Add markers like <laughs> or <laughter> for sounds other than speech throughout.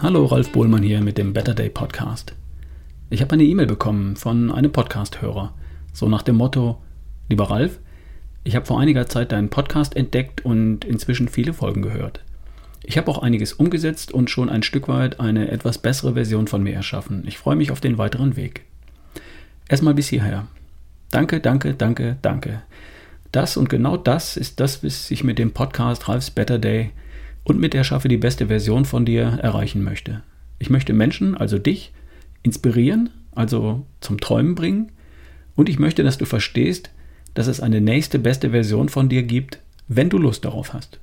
Hallo, Ralf Bohlmann hier mit dem Better Day Podcast. Ich habe eine E-Mail bekommen von einem Podcast-Hörer, so nach dem Motto: Lieber Ralf, ich habe vor einiger Zeit deinen Podcast entdeckt und inzwischen viele Folgen gehört. Ich habe auch einiges umgesetzt und schon ein Stück weit eine etwas bessere Version von mir erschaffen. Ich freue mich auf den weiteren Weg. Erstmal bis hierher. Danke, danke, danke, danke. Das und genau das ist das, was ich mit dem Podcast Ralf's Better Day und mit Erschaffe die beste Version von dir erreichen möchte. Ich möchte Menschen, also dich, inspirieren, also zum Träumen bringen und ich möchte, dass du verstehst, dass es eine nächste beste Version von dir gibt, wenn du Lust darauf hast.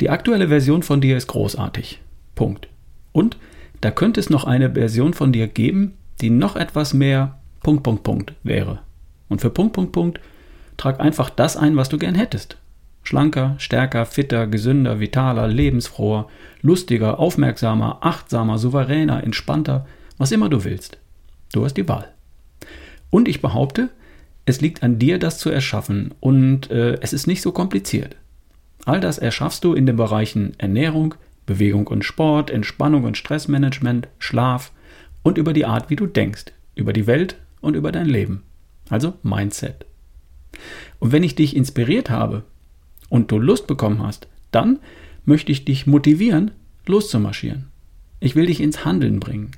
Die aktuelle Version von dir ist großartig. Punkt. Und da könnte es noch eine Version von dir geben, die noch etwas mehr Punkt, Punkt, Punkt wäre. Und für Punkt, Punkt, Punkt trag einfach das ein, was du gern hättest. Schlanker, stärker, fitter, gesünder, vitaler, lebensfroher, lustiger, aufmerksamer, achtsamer, souveräner, entspannter, was immer du willst. Du hast die Wahl. Und ich behaupte, es liegt an dir, das zu erschaffen und äh, es ist nicht so kompliziert. All das erschaffst du in den Bereichen Ernährung, Bewegung und Sport, Entspannung und Stressmanagement, Schlaf und über die Art, wie du denkst, über die Welt und über dein Leben. Also Mindset. Und wenn ich dich inspiriert habe und du Lust bekommen hast, dann möchte ich dich motivieren, loszumarschieren. Ich will dich ins Handeln bringen.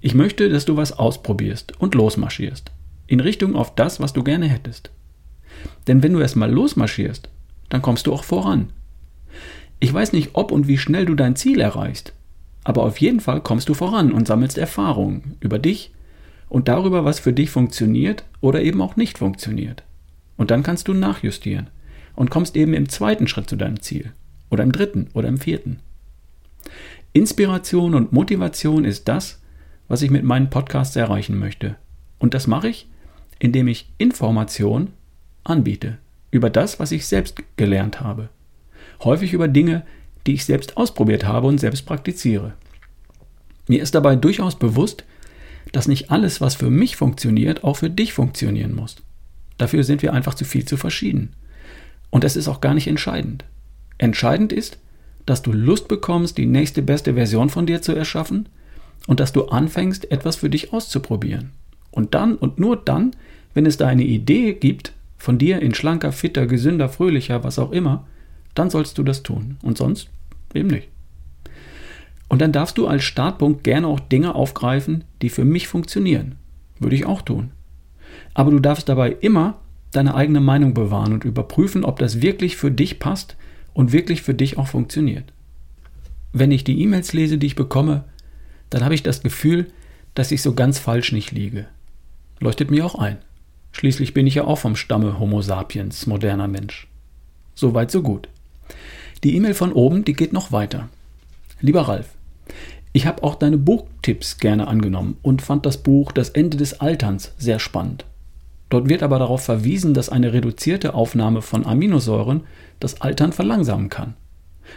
Ich möchte, dass du was ausprobierst und losmarschierst. In Richtung auf das, was du gerne hättest. Denn wenn du erstmal losmarschierst, dann kommst du auch voran. Ich weiß nicht, ob und wie schnell du dein Ziel erreichst, aber auf jeden Fall kommst du voran und sammelst Erfahrungen über dich und darüber, was für dich funktioniert oder eben auch nicht funktioniert. Und dann kannst du nachjustieren und kommst eben im zweiten Schritt zu deinem Ziel oder im dritten oder im vierten. Inspiration und Motivation ist das, was ich mit meinen Podcasts erreichen möchte. Und das mache ich, indem ich Information anbiete über das, was ich selbst gelernt habe. Häufig über Dinge, die ich selbst ausprobiert habe und selbst praktiziere. Mir ist dabei durchaus bewusst, dass nicht alles, was für mich funktioniert, auch für dich funktionieren muss. Dafür sind wir einfach zu viel zu verschieden. Und das ist auch gar nicht entscheidend. Entscheidend ist, dass du Lust bekommst, die nächste beste Version von dir zu erschaffen und dass du anfängst, etwas für dich auszuprobieren. Und dann und nur dann, wenn es da eine Idee gibt, von dir in schlanker, fitter, gesünder, fröhlicher, was auch immer, dann sollst du das tun. Und sonst eben nicht. Und dann darfst du als Startpunkt gerne auch Dinge aufgreifen, die für mich funktionieren. Würde ich auch tun. Aber du darfst dabei immer deine eigene Meinung bewahren und überprüfen, ob das wirklich für dich passt und wirklich für dich auch funktioniert. Wenn ich die E-Mails lese, die ich bekomme, dann habe ich das Gefühl, dass ich so ganz falsch nicht liege. Leuchtet mir auch ein. Schließlich bin ich ja auch vom Stamme Homo sapiens, moderner Mensch. So weit, so gut. Die E-Mail von oben, die geht noch weiter. Lieber Ralf, ich habe auch deine Buchtipps gerne angenommen und fand das Buch Das Ende des Alterns sehr spannend. Dort wird aber darauf verwiesen, dass eine reduzierte Aufnahme von Aminosäuren das Altern verlangsamen kann.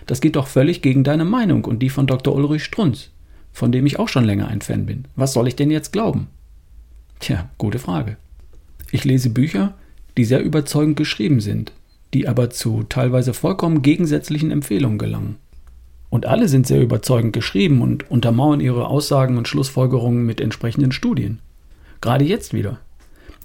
Das geht doch völlig gegen deine Meinung und die von Dr. Ulrich Strunz, von dem ich auch schon länger ein Fan bin. Was soll ich denn jetzt glauben? Tja, gute Frage. Ich lese Bücher, die sehr überzeugend geschrieben sind, die aber zu teilweise vollkommen gegensätzlichen Empfehlungen gelangen. Und alle sind sehr überzeugend geschrieben und untermauern ihre Aussagen und Schlussfolgerungen mit entsprechenden Studien. Gerade jetzt wieder.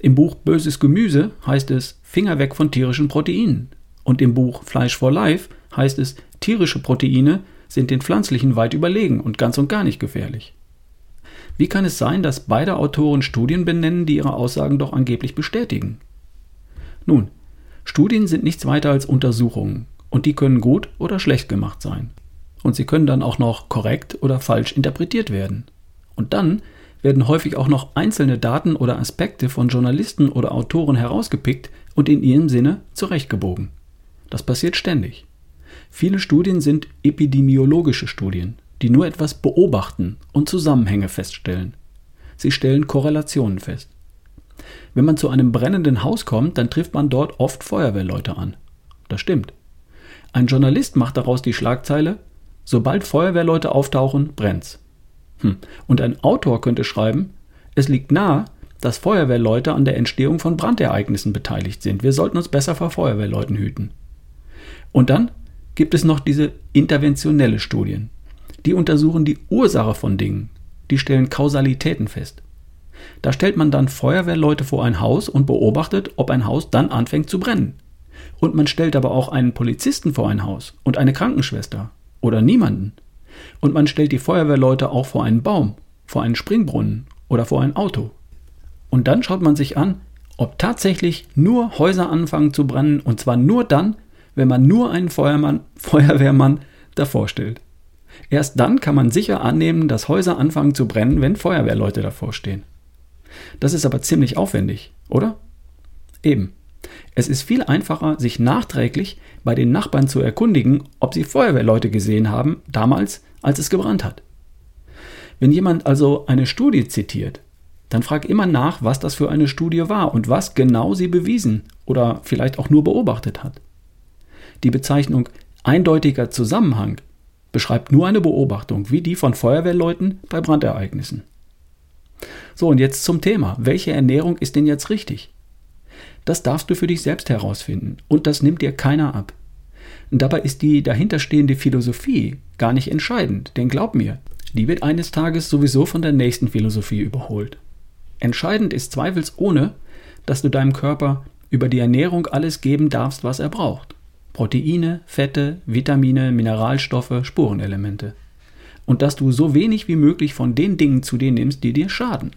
Im Buch Böses Gemüse heißt es Finger weg von tierischen Proteinen. Und im Buch Fleisch for Life heißt es, tierische Proteine sind den pflanzlichen weit überlegen und ganz und gar nicht gefährlich. Wie kann es sein, dass beide Autoren Studien benennen, die ihre Aussagen doch angeblich bestätigen? Nun, Studien sind nichts weiter als Untersuchungen und die können gut oder schlecht gemacht sein. Und sie können dann auch noch korrekt oder falsch interpretiert werden. Und dann werden häufig auch noch einzelne Daten oder Aspekte von Journalisten oder Autoren herausgepickt und in ihrem Sinne zurechtgebogen. Das passiert ständig. Viele Studien sind epidemiologische Studien, die nur etwas beobachten und Zusammenhänge feststellen. Sie stellen Korrelationen fest. Wenn man zu einem brennenden Haus kommt, dann trifft man dort oft Feuerwehrleute an. Das stimmt. Ein Journalist macht daraus die Schlagzeile Sobald Feuerwehrleute auftauchen, brennt's. Hm. Und ein Autor könnte schreiben, es liegt nahe, dass Feuerwehrleute an der Entstehung von Brandereignissen beteiligt sind. Wir sollten uns besser vor Feuerwehrleuten hüten. Und dann gibt es noch diese interventionelle Studien Die untersuchen die Ursache von Dingen. Die stellen Kausalitäten fest. Da stellt man dann Feuerwehrleute vor ein Haus und beobachtet, ob ein Haus dann anfängt zu brennen. Und man stellt aber auch einen Polizisten vor ein Haus und eine Krankenschwester oder niemanden. Und man stellt die Feuerwehrleute auch vor einen Baum, vor einen Springbrunnen oder vor ein Auto. Und dann schaut man sich an, ob tatsächlich nur Häuser anfangen zu brennen und zwar nur dann, wenn man nur einen Feuermann, <laughs> Feuerwehrmann davor stellt. Erst dann kann man sicher annehmen, dass Häuser anfangen zu brennen, wenn Feuerwehrleute davor stehen. Das ist aber ziemlich aufwendig, oder? Eben. Es ist viel einfacher, sich nachträglich bei den Nachbarn zu erkundigen, ob sie Feuerwehrleute gesehen haben, damals, als es gebrannt hat. Wenn jemand also eine Studie zitiert, dann frag immer nach, was das für eine Studie war und was genau sie bewiesen oder vielleicht auch nur beobachtet hat. Die Bezeichnung eindeutiger Zusammenhang beschreibt nur eine Beobachtung, wie die von Feuerwehrleuten bei Brandereignissen. So, und jetzt zum Thema. Welche Ernährung ist denn jetzt richtig? Das darfst du für dich selbst herausfinden und das nimmt dir keiner ab. Dabei ist die dahinterstehende Philosophie gar nicht entscheidend, denn glaub mir, die wird eines Tages sowieso von der nächsten Philosophie überholt. Entscheidend ist zweifelsohne, dass du deinem Körper über die Ernährung alles geben darfst, was er braucht. Proteine, Fette, Vitamine, Mineralstoffe, Spurenelemente. Und dass du so wenig wie möglich von den Dingen zu dir nimmst, die dir schaden.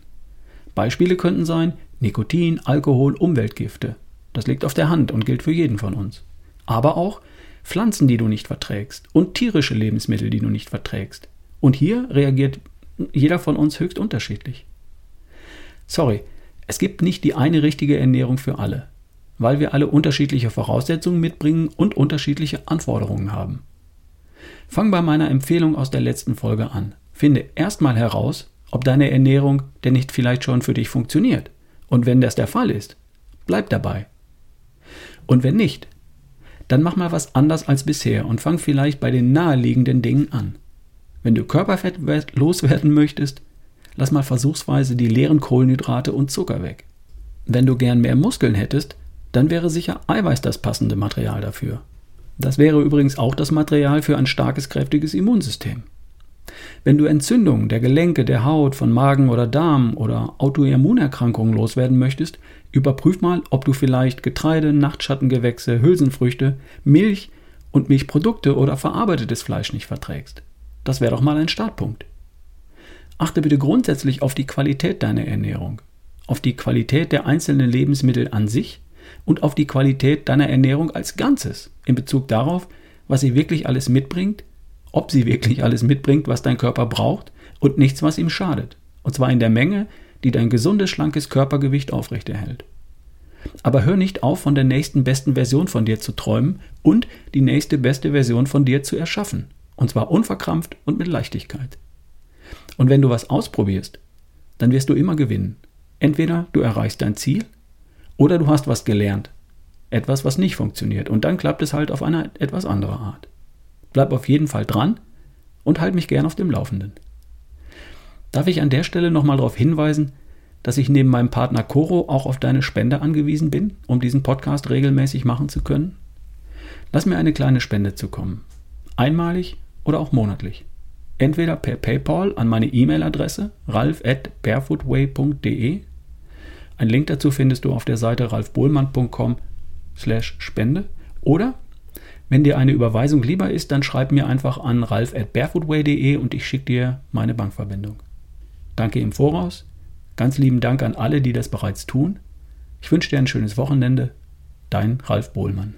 Beispiele könnten sein Nikotin, Alkohol, Umweltgifte. Das liegt auf der Hand und gilt für jeden von uns. Aber auch Pflanzen, die du nicht verträgst und tierische Lebensmittel, die du nicht verträgst. Und hier reagiert jeder von uns höchst unterschiedlich. Sorry, es gibt nicht die eine richtige Ernährung für alle, weil wir alle unterschiedliche Voraussetzungen mitbringen und unterschiedliche Anforderungen haben. Fang bei meiner Empfehlung aus der letzten Folge an. Finde erstmal heraus, ob deine Ernährung denn nicht vielleicht schon für dich funktioniert. Und wenn das der Fall ist, bleib dabei. Und wenn nicht, dann mach mal was anders als bisher und fang vielleicht bei den naheliegenden Dingen an. Wenn du Körperfett loswerden möchtest, lass mal versuchsweise die leeren Kohlenhydrate und Zucker weg. Wenn du gern mehr Muskeln hättest, dann wäre sicher Eiweiß das passende Material dafür. Das wäre übrigens auch das Material für ein starkes, kräftiges Immunsystem. Wenn du Entzündungen der Gelenke, der Haut, von Magen oder Darm oder Autoimmunerkrankungen loswerden möchtest, überprüf mal, ob du vielleicht Getreide, Nachtschattengewächse, Hülsenfrüchte, Milch und Milchprodukte oder verarbeitetes Fleisch nicht verträgst. Das wäre doch mal ein Startpunkt. Achte bitte grundsätzlich auf die Qualität deiner Ernährung, auf die Qualität der einzelnen Lebensmittel an sich und auf die Qualität deiner Ernährung als Ganzes in Bezug darauf, was sie wirklich alles mitbringt, ob sie wirklich alles mitbringt, was dein Körper braucht und nichts, was ihm schadet. Und zwar in der Menge, die dein gesundes, schlankes Körpergewicht aufrechterhält. Aber hör nicht auf, von der nächsten besten Version von dir zu träumen und die nächste beste Version von dir zu erschaffen. Und zwar unverkrampft und mit Leichtigkeit. Und wenn du was ausprobierst, dann wirst du immer gewinnen. Entweder du erreichst dein Ziel oder du hast was gelernt. Etwas, was nicht funktioniert. Und dann klappt es halt auf eine etwas andere Art. Bleib auf jeden Fall dran und halt mich gern auf dem Laufenden. Darf ich an der Stelle nochmal darauf hinweisen, dass ich neben meinem Partner Coro auch auf deine Spende angewiesen bin, um diesen Podcast regelmäßig machen zu können? Lass mir eine kleine Spende zukommen. Einmalig oder auch monatlich entweder per PayPal an meine E-Mail-Adresse ralf at barefootway.de. Ein Link dazu findest du auf der Seite ralfbohlmann.com slash Spende. Oder wenn dir eine Überweisung lieber ist, dann schreib mir einfach an ralf at barefootway.de und ich schicke dir meine Bankverbindung. Danke im Voraus. Ganz lieben Dank an alle, die das bereits tun. Ich wünsche dir ein schönes Wochenende. Dein Ralf Bohlmann.